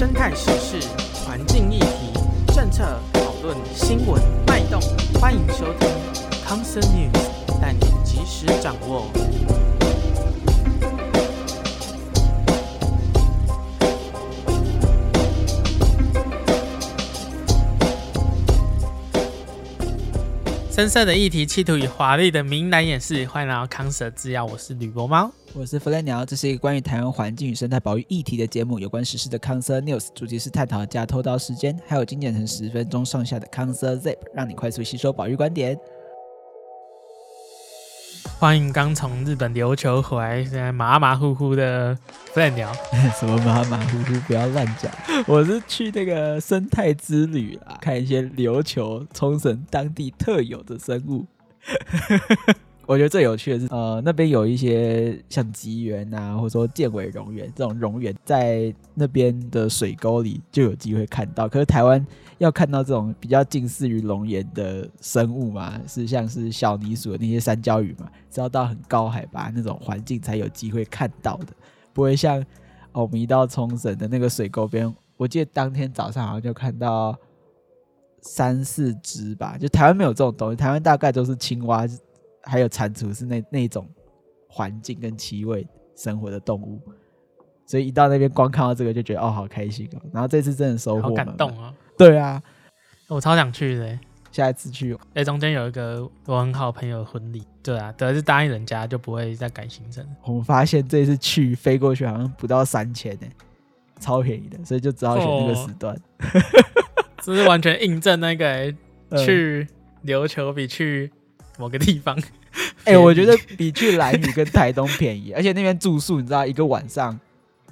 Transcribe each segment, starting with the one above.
生态时事、环境议题、政策讨论、新闻脉动，欢迎收听 Concern News，带你及时掌握。深色的议题，企图以华丽的名来掩饰。欢迎来到康 Sir 制药，我是吕博猫，我是弗雷鸟。这是一个关于台湾环境与生态保育议题的节目，有关时事的康 Sir News，主题是探讨加偷刀时间，还有精简成十分钟上下的康 Sir Zip，让你快速吸收保育观点。欢迎刚从日本琉球回来，现在马马虎虎的弗雷鸟。什么马马虎虎？不要乱讲！我是去那个生态之旅啦，看一些琉球、冲绳当地特有的生物。我觉得最有趣的是，呃，那边有一些像吉原啊，或者说箭尾蠑螈这种蠑螈，在那边的水沟里就有机会看到。可是台湾要看到这种比较近似于龙岩的生物嘛，是像是小泥鼠的那些山椒鱼嘛，是要到很高海拔那种环境才有机会看到的，不会像，我们一到冲绳的那个水沟边，我记得当天早上好像就看到三四只吧，就台湾没有这种东西，台湾大概都是青蛙。还有蟾蜍是那那种环境跟气味生活的动物，所以一到那边光看到这个就觉得哦，好开心哦。然后这次真的收获，好感动啊！对啊，我超想去的，下一次去。哎，中间有一个我很好朋友的婚礼，对啊，得是答应人家就不会再改行程。我们发现这次去飞过去好像不到三千呢，超便宜的，所以就只好选那个时段。这是完全印证那个 去琉球比去。某个地方，哎、欸，我觉得比去兰屿跟台东便宜，而且那边住宿你知道一个晚上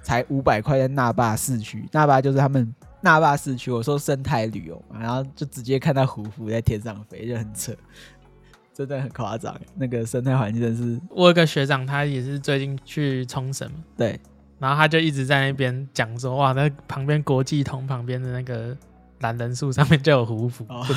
才五百块，在那霸市区，那霸就是他们那霸市区。我说生态旅游嘛，然后就直接看到胡夫在天上飞，就很扯，真的很夸张。那个生态环境真是，我有个学长，他也是最近去冲绳，对，然后他就一直在那边讲说，哇，那旁边国际通旁边的那个蓝人树上面就有胡符。哦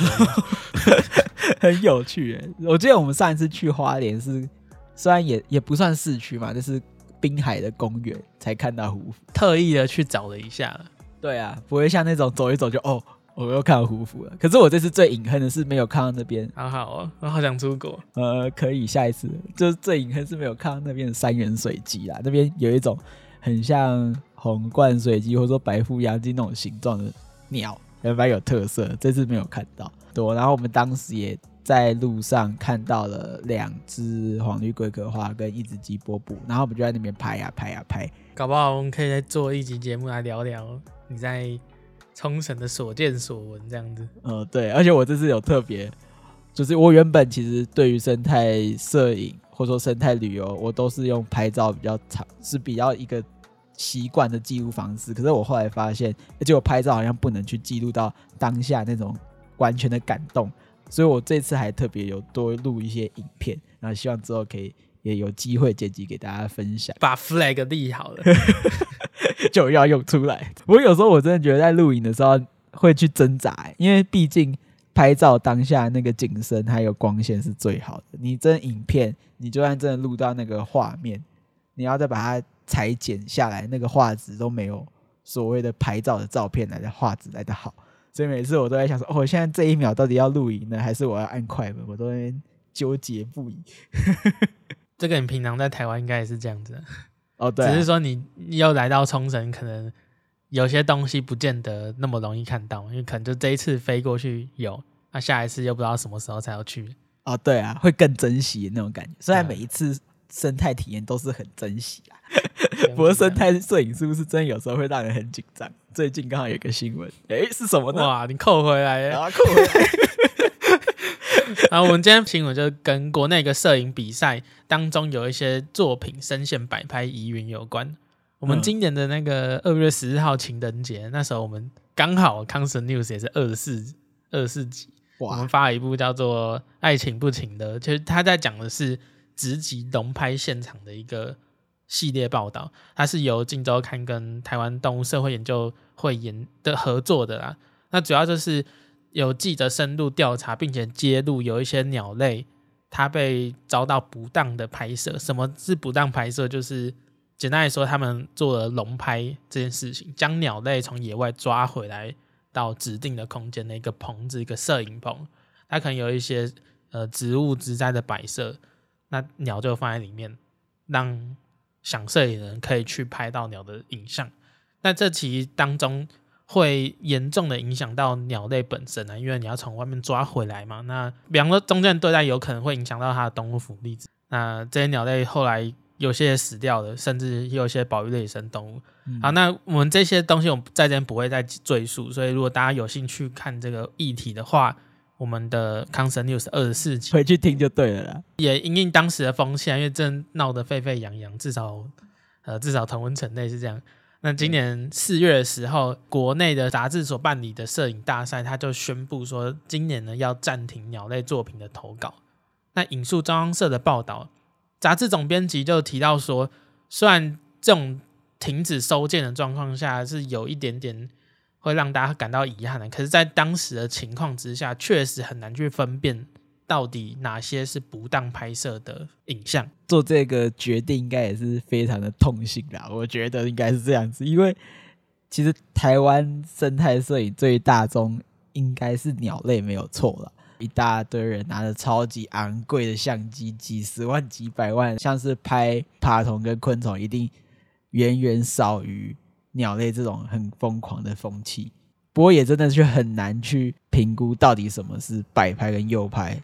很有趣哎！我记得我们上一次去花莲是，虽然也也不算市区嘛，就是滨海的公园才看到胡夫，特意的去找了一下。对啊，不会像那种走一走就哦，我又看到胡服了。可是我这次最隐恨的是没有看到那边。好好哦，我好想出国。呃，可以下一次。就是最隐恨是没有看到那边的三元水鸡啦，那边有一种很像红冠水鸡或者说白腹鸭鸡那种形状的鸟，还蛮有特色。这次没有看到。多，然后我们当时也在路上看到了两只黄绿龟壳花跟一只鸡波布，然后我们就在那边拍呀、啊、拍呀、啊、拍，搞不好我们可以再做一集节目来聊聊你在冲绳的所见所闻这样子。呃，对，而且我这次有特别，就是我原本其实对于生态摄影或者说生态旅游，我都是用拍照比较长，是比较一个习惯的记录方式。可是我后来发现，而且我拍照好像不能去记录到当下那种。完全的感动，所以我这次还特别有多录一些影片，然后希望之后可以也有机会剪辑给大家分享。把 flag 立好了，就要用出来。我有时候我真的觉得在录影的时候会去挣扎，因为毕竟拍照当下那个景深还有光线是最好的。你真影片，你就算真的录到那个画面，你要再把它裁剪下来，那个画质都没有所谓的拍照的照片来的画质来的好。所以每次我都在想说，哦，现在这一秒到底要录影呢，还是我要按快门？我都在纠结不已。这个你平常在台湾应该也是这样子，哦，对、啊，只是说你又来到冲绳，可能有些东西不见得那么容易看到，因为可能就这一次飞过去有，那下一次又不知道什么时候才要去。哦，对啊，会更珍惜那种感觉。虽然每一次生态体验都是很珍惜啊，不过生态摄影是不是真的有时候会让人很紧张？最近刚好有一个新闻，哎、欸，是什么呢？哇，你扣回来了，啊，扣回来。然后我们今天新闻就跟国内一个摄影比赛当中有一些作品深陷摆拍疑云有关。我们今年的那个二月十日号情人节，那时候我们刚好康 Sir News 也是二十四二十四集，我们发了一部叫做《爱情不情的》，其实他在讲的是直击龙拍现场的一个。系列报道，它是由《镜周刊》跟台湾动物社会研究会研的合作的啦。那主要就是有记者深入调查，并且揭露有一些鸟类它被遭到不当的拍摄。什么是不当拍摄？就是简单来说，他们做了龙拍这件事情，将鸟类从野外抓回来到指定的空间的一个棚子，一个摄影棚，它可能有一些呃植物植栽的摆设，那鸟就放在里面，让想摄影的人可以去拍到鸟的影像。那这其实当中会严重的影响到鸟类本身啊，因为你要从外面抓回来嘛。那比方说中间对待有可能会影响到它的动物福利。那这些鸟类后来。有些死掉了，甚至也有些保育类野生动物。嗯、好，那我们这些东西我们在这边不会再赘述，所以如果大家有兴趣看这个议题的话，我们的康神 news 二十四集回去听就对了啦。也因应当时的风气，因为正闹得沸沸扬扬，至少呃至少同温城内是这样。那今年四月的时候，国内的杂志所办理的摄影大赛，他就宣布说，今年呢要暂停鸟类作品的投稿。那引述中央社的报道。杂志总编辑就提到说，虽然这种停止收件的状况下是有一点点会让大家感到遗憾的，可是，在当时的情况之下，确实很难去分辨到底哪些是不当拍摄的影像。做这个决定应该也是非常的痛心啦，我觉得应该是这样子，因为其实台湾生态摄影最大宗应该是鸟类，没有错了。一大堆人拿着超级昂贵的相机，几十万、几百万，像是拍爬虫跟昆虫，一定远远少于鸟类这种很疯狂的风气。不过也真的是很难去评估到底什么是摆拍跟诱拍。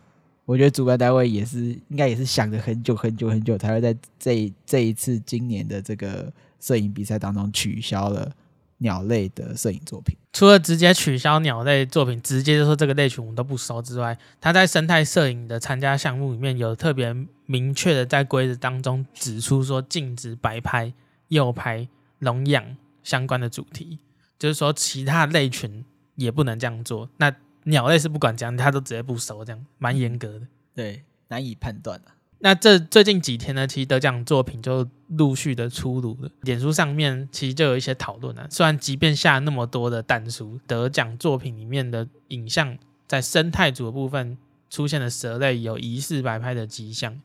我觉得主办单位也是应该也是想了很久很久很久，才会在这这一次今年的这个摄影比赛当中取消了。鸟类的摄影作品，除了直接取消鸟类作品，直接就说这个类群我们都不收之外，他在生态摄影的参加项目里面有特别明确的在规则当中指出说，禁止摆拍、诱拍、笼养相关的主题，就是说其他类群也不能这样做。那鸟类是不管怎样，它都直接不收，这样蛮严格的，对，难以判断啊。那这最近几天呢，其实得奖作品就陆续的出炉了。脸书上面其实就有一些讨论啊。虽然即便下那么多的弹书，得奖作品里面的影像在生态组的部分出现的蛇类有疑似摆拍的迹象，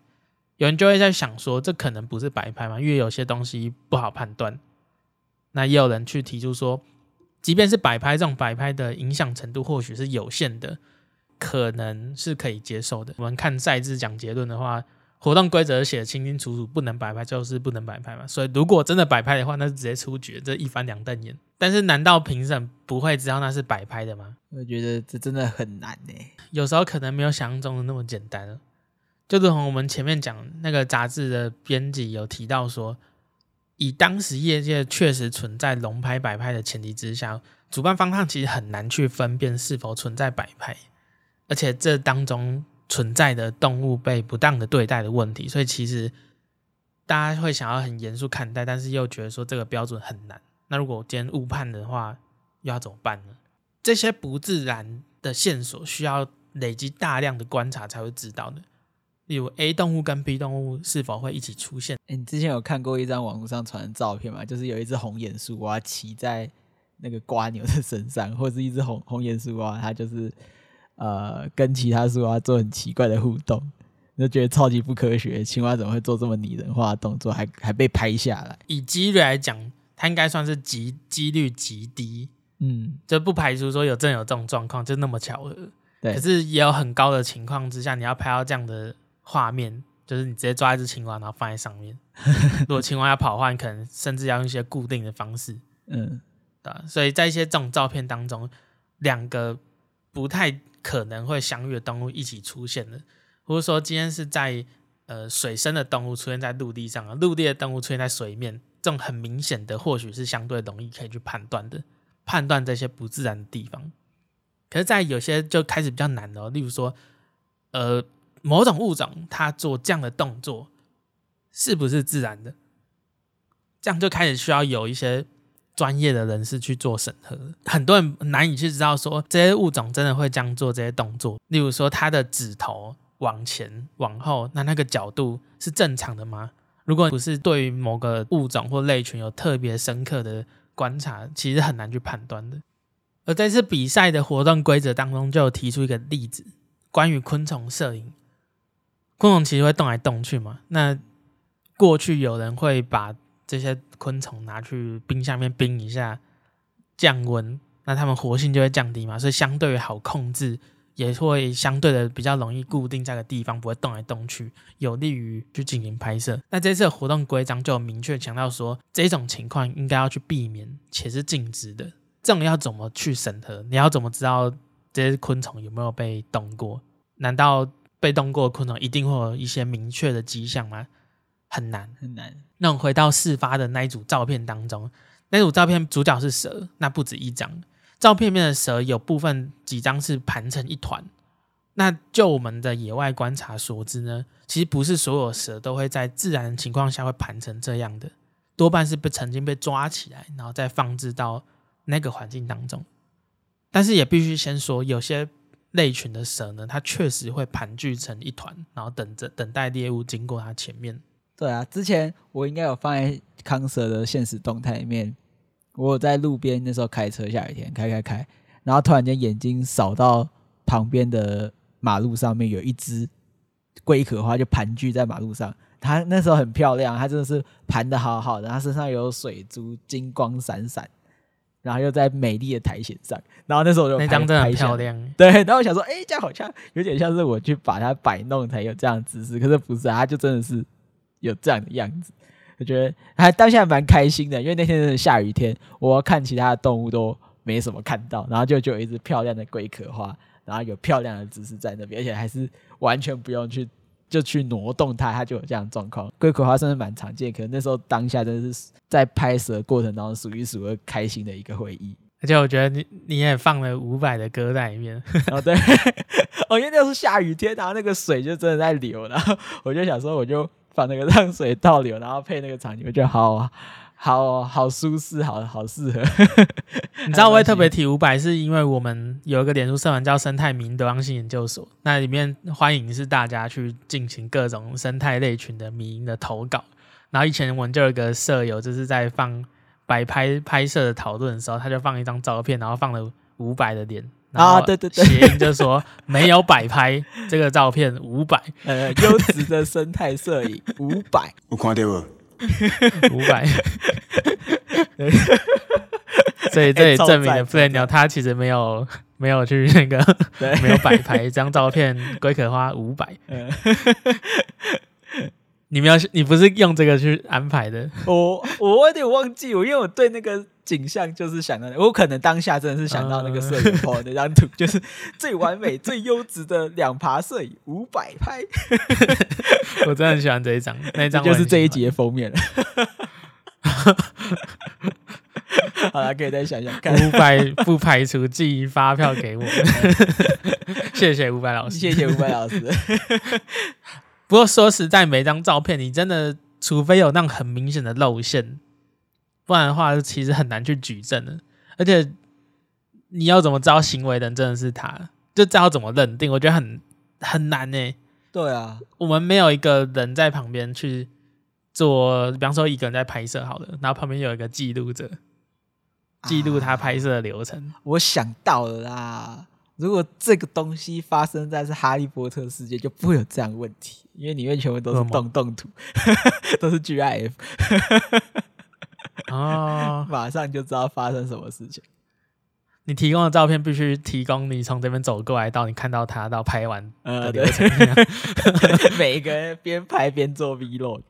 有人就会在想说，这可能不是摆拍嘛？因为有些东西不好判断。那也有人去提出说，即便是摆拍，这种摆拍的影响程度或许是有限的，可能是可以接受的。我们看赛制讲结论的话。活动规则写的清清楚楚，不能摆拍就是不能摆拍嘛。所以如果真的摆拍的话，那是直接出局，这一翻两瞪眼。但是难道评审不会知道那是摆拍的吗？我觉得这真的很难呢。有时候可能没有想象中的那么简单。就如同我们前面讲那个杂志的编辑有提到说，以当时业界确实存在龙拍摆拍的前提之下，主办方他其实很难去分辨是否存在摆拍，而且这当中。存在的动物被不当的对待的问题，所以其实大家会想要很严肃看待，但是又觉得说这个标准很难。那如果今天误判的话，又要怎么办呢？这些不自然的线索需要累积大量的观察才会知道的。例如 A 动物跟 B 动物是否会一起出现？欸，你之前有看过一张网络上传的照片吗？就是有一只红眼树蛙骑在那个瓜牛的身上，或者是一只红红眼树蛙，它就是。呃，跟其他树蛙做很奇怪的互动，就觉得超级不科学。青蛙怎么会做这么拟人化的动作，还还被拍下来？以几率来讲，它应该算是极几率极低。嗯，就不排除说有真有这种状况，就那么巧合。对，可是也有很高的情况之下，你要拍到这样的画面，就是你直接抓一只青蛙，然后放在上面。如果青蛙要跑的话，你可能甚至要用一些固定的方式。嗯，对。所以在一些这种照片当中，两个不太。可能会相遇的动物一起出现的，或者说今天是在呃水生的动物出现在陆地上啊，陆地的动物出现在水面，这种很明显的或许是相对容易可以去判断的，判断这些不自然的地方。可是，在有些就开始比较难了，例如说，呃，某种物种它做这样的动作是不是自然的？这样就开始需要有一些。专业的人士去做审核，很多人难以去知道说这些物种真的会这样做这些动作。例如说，它的指头往前往后，那那个角度是正常的吗？如果不是对于某个物种或类群有特别深刻的观察，其实很难去判断的。而在这次比赛的活动规则当中，就有提出一个例子，关于昆虫摄影。昆虫其实会动来动去嘛，那过去有人会把这些昆虫拿去冰箱面冰一下，降温，那它们活性就会降低嘛，所以相对好控制，也会相对的比较容易固定在个地方，不会动来动去，有利于去进行拍摄。那这次的活动规章就明确强调说，这种情况应该要去避免，且是禁止的。这种要怎么去审核？你要怎么知道这些昆虫有没有被动过？难道被动过的昆虫一定会有一些明确的迹象吗？很难很难。那我们回到事发的那一组照片当中，那组照片主角是蛇，那不止一张。照片面的蛇有部分几张是盘成一团。那就我们的野外观察所知呢，其实不是所有蛇都会在自然情况下会盘成这样的，多半是被曾经被抓起来，然后再放置到那个环境当中。但是也必须先说，有些。类群的蛇呢，它确实会盘踞成一团，然后等着等待猎物经过它前面。对啊，之前我应该有放在康蛇的现实动态里面。我有在路边那时候开车，下雨天开开开，然后突然间眼睛扫到旁边的马路上面有一只龟壳花，就盘踞在马路上。它那时候很漂亮，它真的是盘得好好的，它身上有水珠，金光闪闪。然后又在美丽的苔藓上，然后那时候我就拍那张真的很漂亮，对。然后我想说，哎，这样好像有点像是我去把它摆弄才有这样的姿势，可是不是，它就真的是有这样的样子。我觉得还当下蛮开心的，因为那天是下雨天，我看其他的动物都没什么看到，然后就就有一只漂亮的龟壳花，然后有漂亮的姿势在那边，而且还是完全不用去。就去挪动它，它就有这样的状况。龟壳花算是蛮常见，可能那时候当下真的是在拍摄的过程当中数一数二开心的一个回忆。而且我觉得你你也放了伍佰的歌在里面。哦，对，哦，因为那时候下雨天，然后那个水就真的在流，然后我就想说，我就把那个让水倒流，然后配那个场景，我觉得好啊。好好舒适，好好适合。你知道我会特别提五百，是因为我们有一个脸书社团叫生态迷因多样性研究所，那里面欢迎是大家去进行各种生态类群的迷因的投稿。然后以前我们就有一个舍友，就是在放摆拍拍摄的讨论的时候，他就放一张照片，然后放了五百的脸，啊，对对对，谐音就说 没有摆拍这个照片，五百，呃，优质的生态摄影，五百，有看到无？伍佰，所以这也证明了 Play 鸟他其实没有没有去那个没有摆拍一张照片，龟壳花伍佰。你们要你不是用这个去安排的？我我有点忘记，我因为我对那个景象就是想到，我可能当下真的是想到那个摄影棚那张图，就是最完美、最优质的两爬摄影五百拍。我真的很喜欢这一张，那一张就是这一集的封面了。好了，可以再想想看。五百不排除寄发票给我们。谢谢伍佰老师，谢谢五百老师。不过说实在，每张照片你真的，除非有那种很明显的露馅，不然的话，其实很难去举证的。而且你要怎么知道行为人真的是他？就知道怎么认定？我觉得很很难呢、欸。对啊，我们没有一个人在旁边去做，比方说一个人在拍摄好了，然后旁边有一个记录者，记录他拍摄的流程。啊，我想到了啦。如果这个东西发生在是哈利波特世界，就不会有这样的问题，因为里面全部都是动动图，都是 GIF，啊，马上就知道发生什么事情。你提供的照片必须提供你从这边走过来到你看到他到拍完呃，对，每一个人边拍边做 Vlog。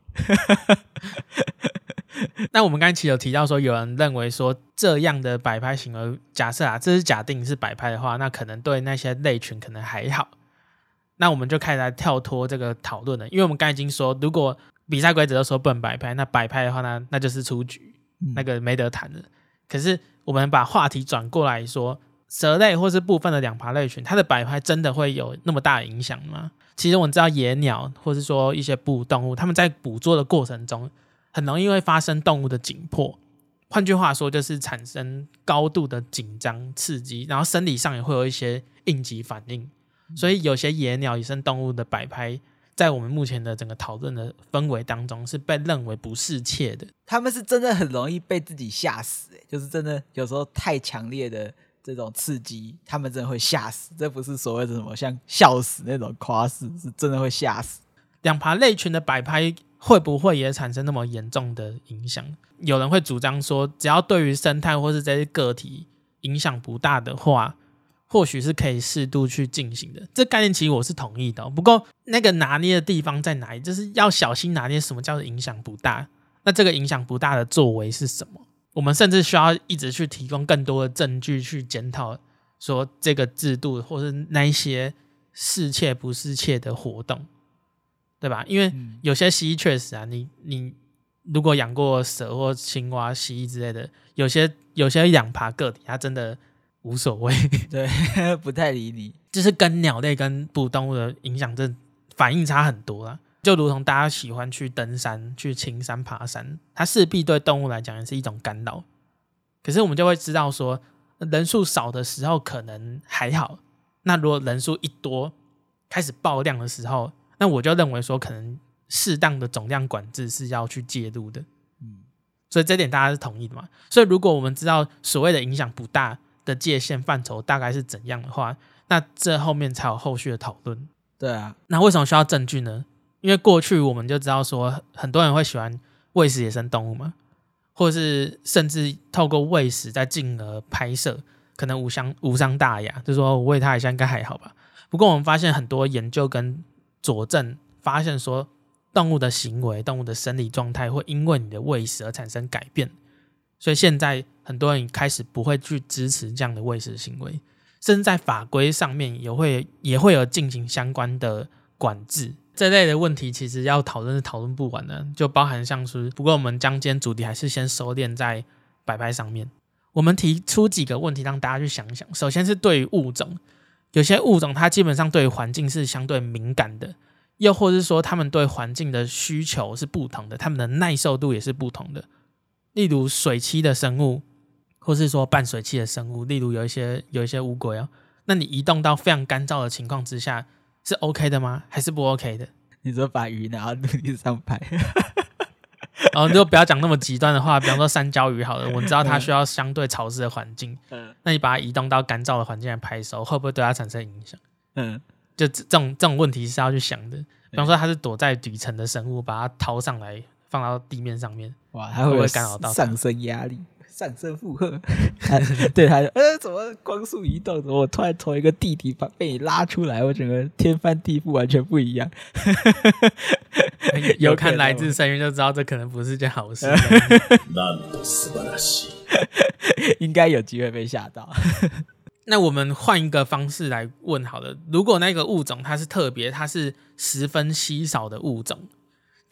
那我们刚才其实有提到说，有人认为说这样的摆拍行为，假设啊，这是假定是摆拍的话，那可能对那些类群可能还好。那我们就开始来跳脱这个讨论了，因为我们刚才已经说，如果比赛规则都说不能摆拍，那摆拍的话呢，那就是出局，那个没得谈了。可是我们把话题转过来说，蛇类或是部分的两爬类群，它的摆拍真的会有那么大的影响吗？其实我们知道野鸟或是说一些哺乳动物，它们在捕捉的过程中。很容易会发生动物的紧迫，换句话说就是产生高度的紧张刺激，然后生理上也会有一些应急反应。所以有些野鸟、野生动物的摆拍，在我们目前的整个讨论的氛围当中，是被认为不适切的。他们是真的很容易被自己吓死，欸，就是真的有时候太强烈的这种刺激，他们真的会吓死。这不是所谓的什么像笑死那种夸饰，是真的会吓死。两爬类群的摆拍。会不会也产生那么严重的影响？有人会主张说，只要对于生态或是这些个体影响不大的话，或许是可以适度去进行的。这概念其实我是同意的，不过那个拿捏的地方在哪里？就是要小心拿捏什么叫做影响不大。那这个影响不大的作为是什么？我们甚至需要一直去提供更多的证据去检讨，说这个制度或是那一些适切不适切的活动。对吧？因为有些蜥蜴确实啊，你你如果养过蛇或青蛙、蜥蜴之类的，有些有些养爬个体，它真的无所谓，对，不太理你。就是跟鸟类跟哺乳动物的影响，这反应差很多啦。就如同大家喜欢去登山、去青山、爬山，它势必对动物来讲也是一种干扰。可是我们就会知道说，人数少的时候可能还好，那如果人数一多，开始爆量的时候。那我就认为说，可能适当的总量管制是要去介入的，嗯，所以这点大家是同意的嘛？所以如果我们知道所谓的影响不大的界限范畴大概是怎样的话，那这后面才有后续的讨论。对啊，那为什么需要证据呢？因为过去我们就知道说，很多人会喜欢喂食野生动物嘛，或者是甚至透过喂食再进而拍摄，可能无伤无伤大雅，就是说我喂它一下应该还好吧。不过我们发现很多研究跟佐证发现说，动物的行为、动物的生理状态会因为你的喂食而产生改变，所以现在很多人开始不会去支持这样的喂食行为，甚至在法规上面也会也会有进行相关的管制。这类的问题其实要讨论是讨论不完的，就包含像是，不过我们将今天主题还是先收敛在摆拍上面。我们提出几个问题让大家去想想，首先是对于物种。有些物种它基本上对环境是相对敏感的，又或是说它们对环境的需求是不同的，它们的耐受度也是不同的。例如水栖的生物，或是说半水栖的生物，例如有一些有一些乌龟哦，那你移动到非常干燥的情况之下是 OK 的吗？还是不 OK 的？你说把鱼拿到陆地上拍？哦，你就不要讲那么极端的话，比方说山椒鱼好了，我知道它需要相对潮湿的环境，嗯，那你把它移动到干燥的环境来拍收，会不会对它产生影响？嗯，就这种这种问题是要去想的。比方说它是躲在底层的生物，把它掏上来放到地面上面，哇，它会不会干扰到上升压力？上升负荷，对他，呃，怎么光速移动？怎么我突然从一个地底把被你拉出来，我整个天翻地覆，完全不一样。有看来自深渊就知道，这可能不是件好事。应该有机会被吓到。那我们换一个方式来问好了：如果那个物种它是特别，它是十分稀少的物种。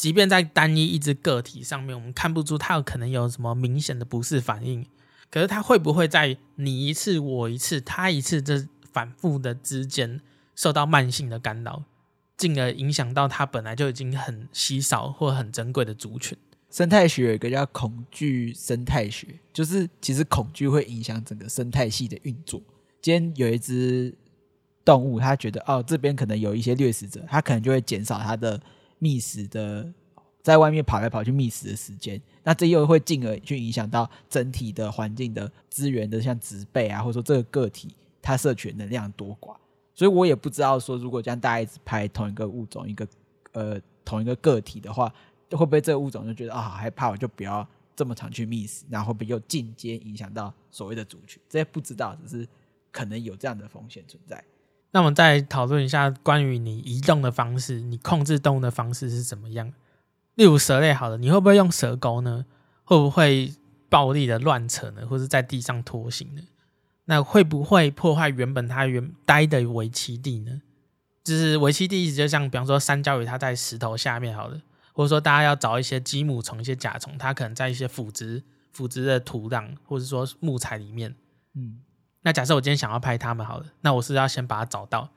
即便在单一一只个体上面，我们看不出它有可能有什么明显的不适反应，可是它会不会在你一次我一次他一次这反复的之间受到慢性的干扰，进而影响到它本来就已经很稀少或很珍贵的族群？生态学有一个叫恐惧生态学，就是其实恐惧会影响整个生态系的运作。今天有一只动物，它觉得哦这边可能有一些掠食者，它可能就会减少它的。觅食的，在外面跑来跑去觅食的时间，那这又会进而去影响到整体的环境的资源的，像植被啊，或者说这个个体它摄取能量多寡，所以我也不知道说，如果这样大家一直拍同一个物种，一个呃同一个个体的话，会不会这个物种就觉得啊害怕，我就不要这么常去觅食，然后会不会又间接影响到所谓的族群？这些不知道，只是可能有这样的风险存在。那我们再讨论一下关于你移动的方式，你控制动物的方式是怎么样？例如蛇类，好了，你会不会用蛇钩呢？会不会暴力的乱扯呢？或者在地上拖行呢？那会不会破坏原本它原待的围栖地呢？就是围栖地，意思就像比方说山椒鱼，它在石头下面，好了，或者说大家要找一些鸡母虫、一些甲虫，它可能在一些腐殖、腐殖的土壤，或者说木材里面，嗯。那假设我今天想要拍它们好了，那我是要先把它找到。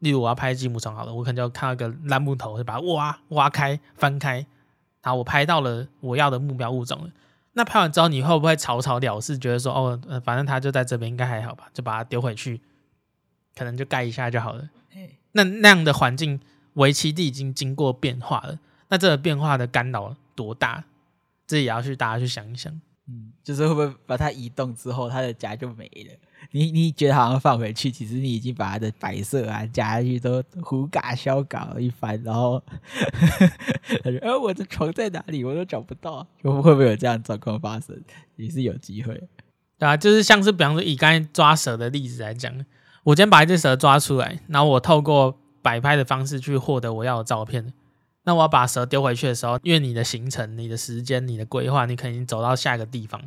例如我要拍积木虫好了，我可能就看到一个烂木头，就把它挖挖开、翻开，然后我拍到了我要的目标物种了。那拍完之后，你会不会草草了事，觉得说哦，呃，反正它就在这边，应该还好吧，就把它丢回去，可能就盖一下就好了。那那样的环境围栖地已经经过变化了，那这个变化的干扰多大？这也要去大家去想一想。嗯，就是会不会把它移动之后，它的家就没了？你你觉得好像放回去，其实你已经把它的摆设啊、家具都胡嘎瞎搞了一番，然后他说：“ 呃，我的床在哪里？我都找不到。”会不会有这样状况发生？也是有机会，对啊，就是像是比方说以刚才抓蛇的例子来讲，我今天把一只蛇抓出来，然后我透过摆拍的方式去获得我要的照片。那我要把蛇丢回去的时候，因为你的行程、你的时间、你的规划，你可能走到下一个地方，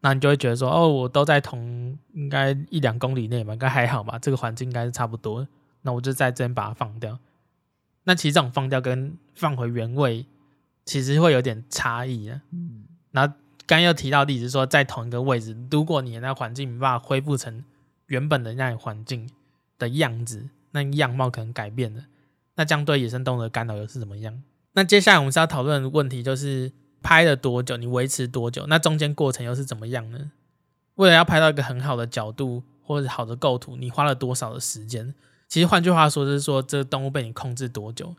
那你就会觉得说，哦，我都在同应该一两公里内吧，应该还好吧，这个环境应该是差不多。那我就在这边把它放掉。那其实这种放掉跟放回原位，其实会有点差异啊。嗯。然后刚又提到例子说，在同一个位置，如果你的那环境没办法恢复成原本的那个环境的样子，那样貌可能改变了。那这样对野生动物的干扰又是怎么样？那接下来我们是要讨论的问题就是拍了多久，你维持多久？那中间过程又是怎么样呢？为了要拍到一个很好的角度或者好的构图，你花了多少的时间？其实换句话说，就是说这个动物被你控制多久？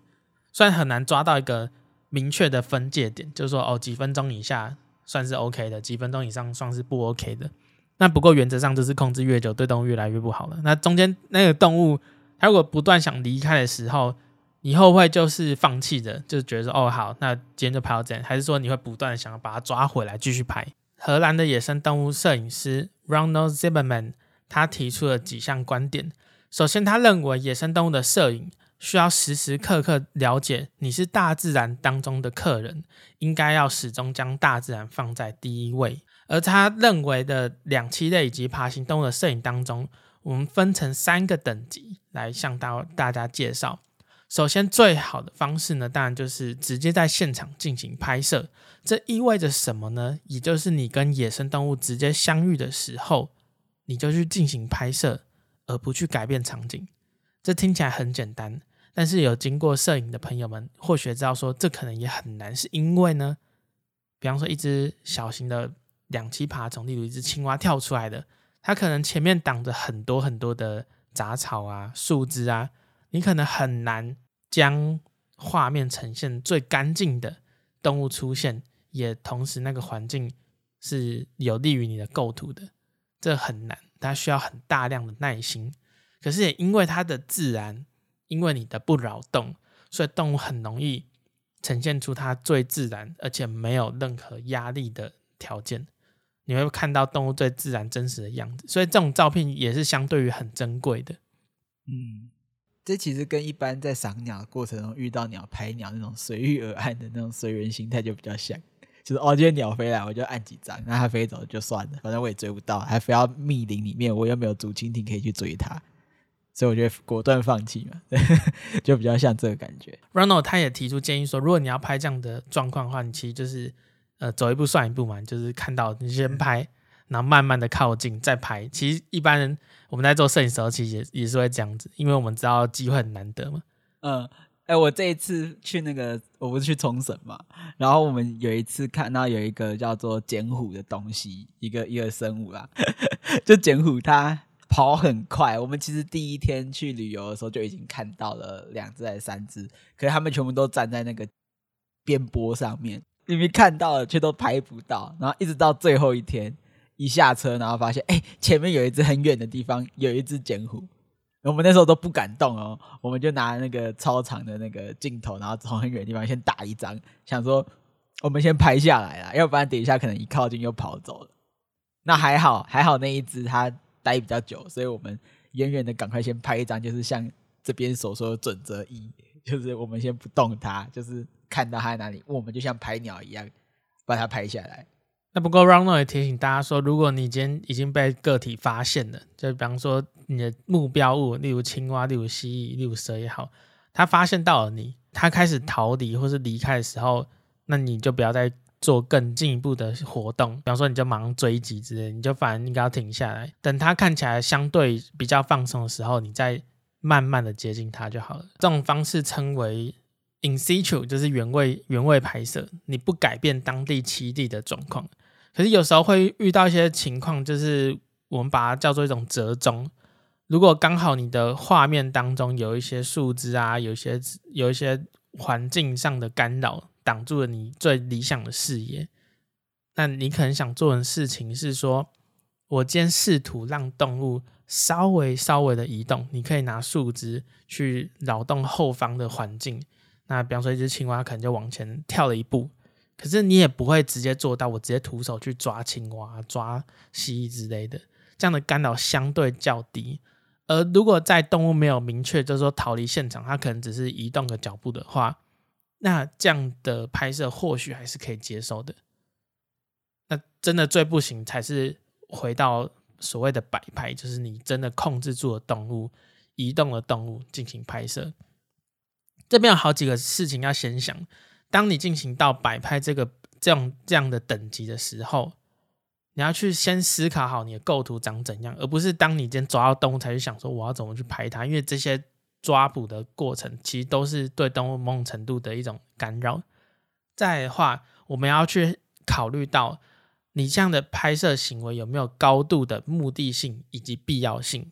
虽然很难抓到一个明确的分界点，就是说哦，几分钟以下算是 OK 的，几分钟以上算是不 OK 的。那不过原则上就是控制越久，对动物越来越不好了。那中间那个动物，它如果不断想离开的时候，你会不会就是放弃的，就觉得说哦好，那今天就拍到这样，还是说你会不断的想要把它抓回来继续拍？荷兰的野生动物摄影师 Ronald Zimmerman 他提出了几项观点。首先，他认为野生动物的摄影需要时时刻刻了解你是大自然当中的客人，应该要始终将大自然放在第一位。而他认为的两栖类以及爬行动物的摄影当中，我们分成三个等级来向大大家介绍。首先，最好的方式呢，当然就是直接在现场进行拍摄。这意味着什么呢？也就是你跟野生动物直接相遇的时候，你就去进行拍摄，而不去改变场景。这听起来很简单，但是有经过摄影的朋友们或许知道说，这可能也很难，是因为呢，比方说一只小型的两栖爬虫，例如一只青蛙跳出来的，它可能前面挡着很多很多的杂草啊、树枝啊。你可能很难将画面呈现最干净的动物出现，也同时那个环境是有利于你的构图的，这很难，它需要很大量的耐心。可是也因为它的自然，因为你的不扰动，所以动物很容易呈现出它最自然而且没有任何压力的条件。你会看到动物最自然真实的样子，所以这种照片也是相对于很珍贵的。嗯。这其实跟一般在赏鸟的过程中遇到鸟拍鸟那种随遇而安的那种随缘心态就比较像，就是哦，今天鸟飞来我就按几张，那它飞走就算了，反正我也追不到，还非要密林里面，我又没有竹蜻蜓可以去追它，所以我觉得果断放弃嘛，就比较像这个感觉。Ronald 他也提出建议说，如果你要拍这样的状况的话，你其实就是呃走一步算一步嘛，就是看到你先拍。然后慢慢的靠近再拍，其实一般人我们在做摄影时候，其实也也是会这样子，因为我们知道机会很难得嘛。嗯，哎、我这一次去那个，我不是去冲绳嘛，然后我们有一次看到有一个叫做剪虎的东西，一个一个生物啦，就剪虎它跑很快。我们其实第一天去旅游的时候就已经看到了两只还是三只，可是他们全部都站在那个边坡上面，明明看到了却都拍不到，然后一直到最后一天。一下车，然后发现，哎，前面有一只很远的地方，有一只剪虎。我们那时候都不敢动哦，我们就拿那个超长的那个镜头，然后从很远的地方先打一张，想说我们先拍下来啦，要不然等一下可能一靠近又跑走了。那还好，还好那一只它待比较久，所以我们远远的赶快先拍一张，就是像这边所说的准则一，就是我们先不动它，就是看到它在哪里，我们就像拍鸟一样把它拍下来。那不过，Ronald 也提醒大家说，如果你今天已经被个体发现了，就比方说你的目标物，例如青蛙、例如蜥蜴、例如蛇也好，它发现到了你，它开始逃离或是离开的时候，那你就不要再做更进一步的活动，比方说你就马上追击之类，你就反而应该要停下来，等它看起来相对比较放松的时候，你再慢慢的接近它就好了。这种方式称为 in situ，就是原位原位拍摄，你不改变当地栖地的状况。可是有时候会遇到一些情况，就是我们把它叫做一种折中。如果刚好你的画面当中有一些树枝啊，有一些有一些环境上的干扰，挡住了你最理想的视野，那你可能想做的事情是说，我今天试图让动物稍微稍微的移动，你可以拿树枝去扰动后方的环境。那比方说，一只青蛙可能就往前跳了一步，可是你也不会直接做到我直接徒手去抓青蛙、抓蜥蜴之类的，这样的干扰相对较低。而如果在动物没有明确就是说逃离现场，它可能只是移动个脚步的话，那这样的拍摄或许还是可以接受的。那真的最不行才是回到所谓的摆拍，就是你真的控制住了动物、移动的动物进行拍摄。这边有好几个事情要先想，当你进行到摆拍这个这样这样的等级的时候。你要去先思考好你的构图长怎样，而不是当你今天抓到动物才去想说我要怎么去拍它，因为这些抓捕的过程其实都是对动物某种程度的一种干扰。再的话，我们要去考虑到你这样的拍摄行为有没有高度的目的性以及必要性。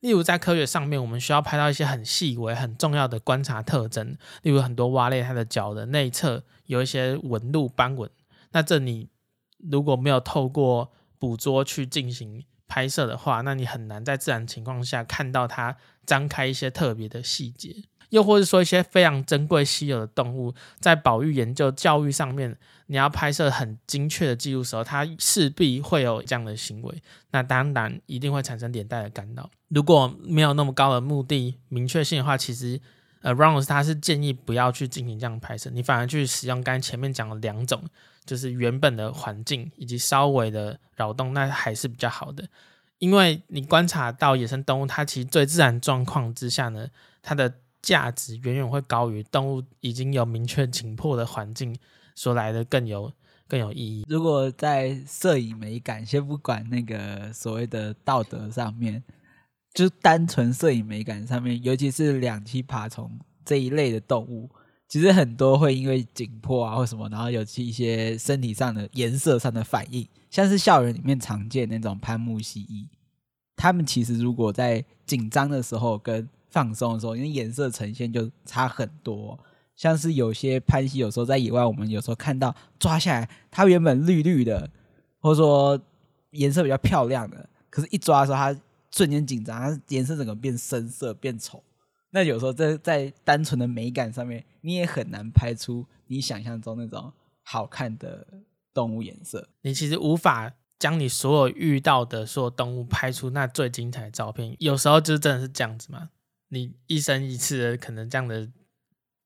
例如在科学上面，我们需要拍到一些很细微、很重要的观察特征，例如很多蛙类它的脚的内侧有一些纹路斑纹，那这你。如果没有透过捕捉去进行拍摄的话，那你很难在自然情况下看到它张开一些特别的细节，又或者说一些非常珍贵稀有的动物，在保育研究教育上面，你要拍摄很精确的记录时候，它势必会有这样的行为，那当然一定会产生连带的干扰。如果没有那么高的目的明确性的话，其实呃 r o n s 他是建议不要去进行这样拍摄，你反而去使用刚才前面讲的两种。就是原本的环境以及稍微的扰动，那还是比较好的，因为你观察到野生动物，它其实最自然状况之下呢，它的价值远远会高于动物已经有明确紧迫的环境所来的更有更有意义。如果在摄影美感，先不管那个所谓的道德上面，就单纯摄影美感上面，尤其是两栖爬虫这一类的动物。其实很多会因为紧迫啊或什么，然后有其一些身体上的颜色上的反应，像是校园里面常见那种攀木蜥蜴，它们其实如果在紧张的时候跟放松的时候，因为颜色呈现就差很多。像是有些攀蜥，有时候在野外，我们有时候看到抓下来，它原本绿绿的，或者说颜色比较漂亮的，可是一抓的时候，它瞬间紧张，它颜色整个变深色变丑。那有时候在在单纯的美感上面，你也很难拍出你想象中那种好看的动物颜色。你其实无法将你所有遇到的所有动物拍出那最精彩的照片。有时候就真的是这样子嘛，你一生一次的可能这样的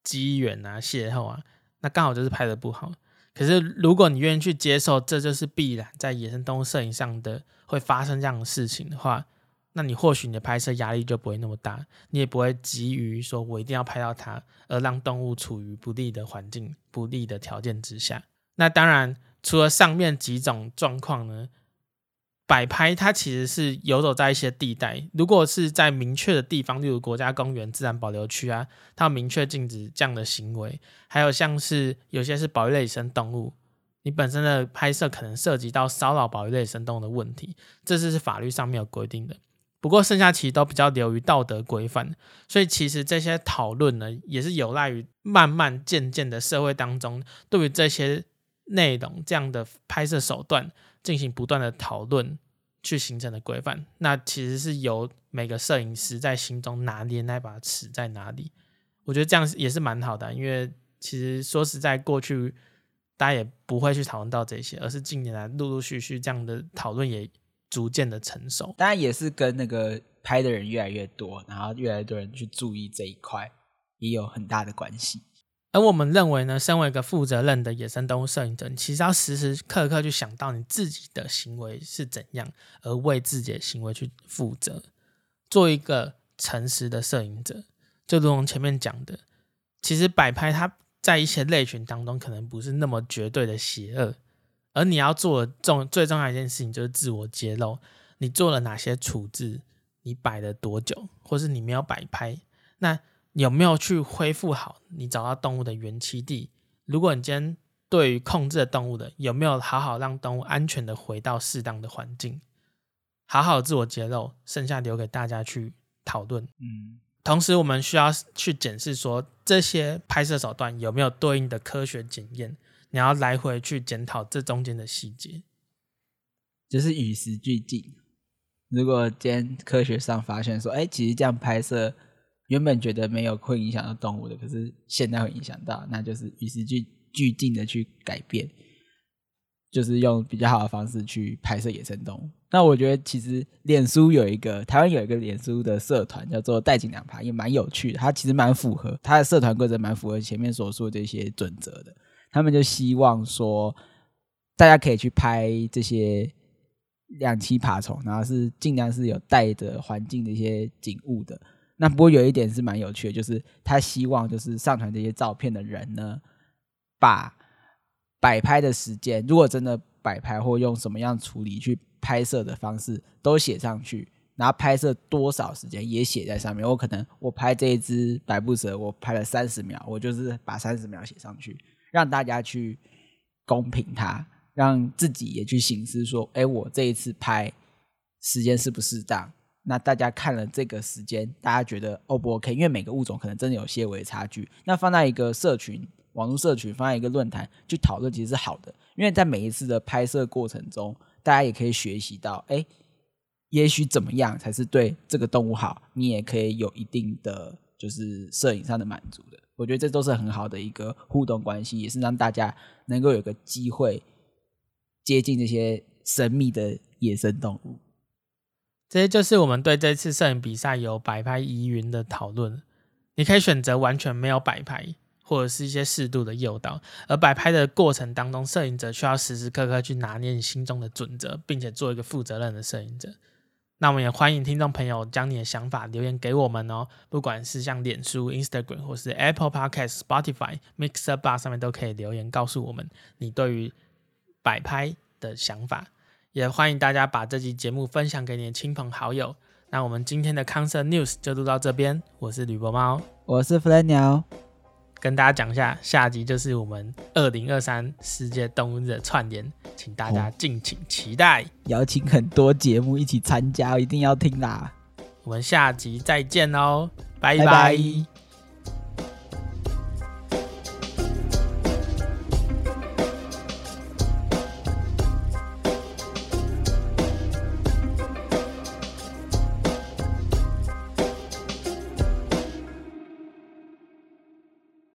机缘啊、邂逅啊，那刚好就是拍得不好。可是如果你愿意去接受，这就是必然在野生动物摄影上的会发生这样的事情的话。那你或许你的拍摄压力就不会那么大，你也不会急于说我一定要拍到它，而让动物处于不利的环境、不利的条件之下。那当然，除了上面几种状况呢，摆拍它其实是游走在一些地带。如果是在明确的地方，例如国家公园、自然保留区啊，它明确禁止这样的行为。还有像是有些是保育类野生动物，你本身的拍摄可能涉及到骚扰保育类野生动物的问题，这是是法律上面有规定的。不过剩下其实都比较流于道德规范，所以其实这些讨论呢，也是有赖于慢慢渐渐的社会当中对于这些内容这样的拍摄手段进行不断的讨论，去形成的规范。那其实是由每个摄影师在心中拿捏那把尺在哪里。我觉得这样也是蛮好的，因为其实说实在，过去大家也不会去讨论到这些，而是近年来陆陆续续这样的讨论也。逐渐的成熟，当然也是跟那个拍的人越来越多，然后越来越多人去注意这一块，也有很大的关系。而我们认为呢，身为一个负责任的野生动物摄影者，你其实要时时刻刻去想到你自己的行为是怎样，而为自己的行为去负责，做一个诚实的摄影者。就如同前面讲的，其实摆拍它在一些类群当中，可能不是那么绝对的邪恶。而你要做的重最重要一件事情就是自我揭露，你做了哪些处置，你摆了多久，或是你没有摆拍，那有没有去恢复好你找到动物的原栖地？如果你今天对于控制的动物的，有没有好好让动物安全的回到适当的环境？好好自我揭露，剩下留给大家去讨论。嗯，同时我们需要去检视说这些拍摄手段有没有对应的科学检验。你要来回去检讨这中间的细节，就是与时俱进。如果今天科学上发现说，哎，其实这样拍摄原本觉得没有会影响到动物的，可是现在会影响到，那就是与时俱俱进的去改变。就是用比较好的方式去拍摄野生动物。那我觉得其实脸书有一个台湾有一个脸书的社团叫做“带景两爬”，也蛮有趣的。它其实蛮符合它的社团规则，蛮符合前面所说的这些准则的。他们就希望说，大家可以去拍这些两栖爬虫，然后是尽量是有带着环境的一些景物的。那不过有一点是蛮有趣的，就是他希望就是上传这些照片的人呢，把摆拍的时间，如果真的摆拍或用什么样处理去拍摄的方式都写上去，然后拍摄多少时间也写在上面。我可能我拍这一只白步蛇，我拍了三十秒，我就是把三十秒写上去，让大家去公平它，让自己也去省思说，哎，我这一次拍时间适不适当？那大家看了这个时间，大家觉得 O 不 OK？因为每个物种可能真的有些微差距。那放在一个社群。网络社群放在一个论坛去讨论，其实是好的，因为在每一次的拍摄过程中，大家也可以学习到，哎，也许怎么样才是对这个动物好，你也可以有一定的就是摄影上的满足的。我觉得这都是很好的一个互动关系，也是让大家能够有个机会接近这些神秘的野生动物。这些就是我们对这次摄影比赛有摆拍疑云的讨论。你可以选择完全没有摆拍。或者是一些适度的诱导，而摆拍的过程当中，摄影者需要时时刻刻去拿捏你心中的准则，并且做一个负责任的摄影者。那我们也欢迎听众朋友将你的想法留言给我们哦，不管是像脸书、Instagram 或是 Apple Podcast、Spotify、Mixer Bar 上面都可以留言告诉我们你对于摆拍的想法。也欢迎大家把这期节目分享给你的亲朋好友。那我们今天的 Concert News 就录到这边，我是吕博猫，我是弗兰鸟。跟大家讲一下，下集就是我们二零二三世界动物日的串联，请大家敬请期待。哦，邀请很多节目一起参加，一定要听啦！我们下集再见哦，拜拜。拜拜。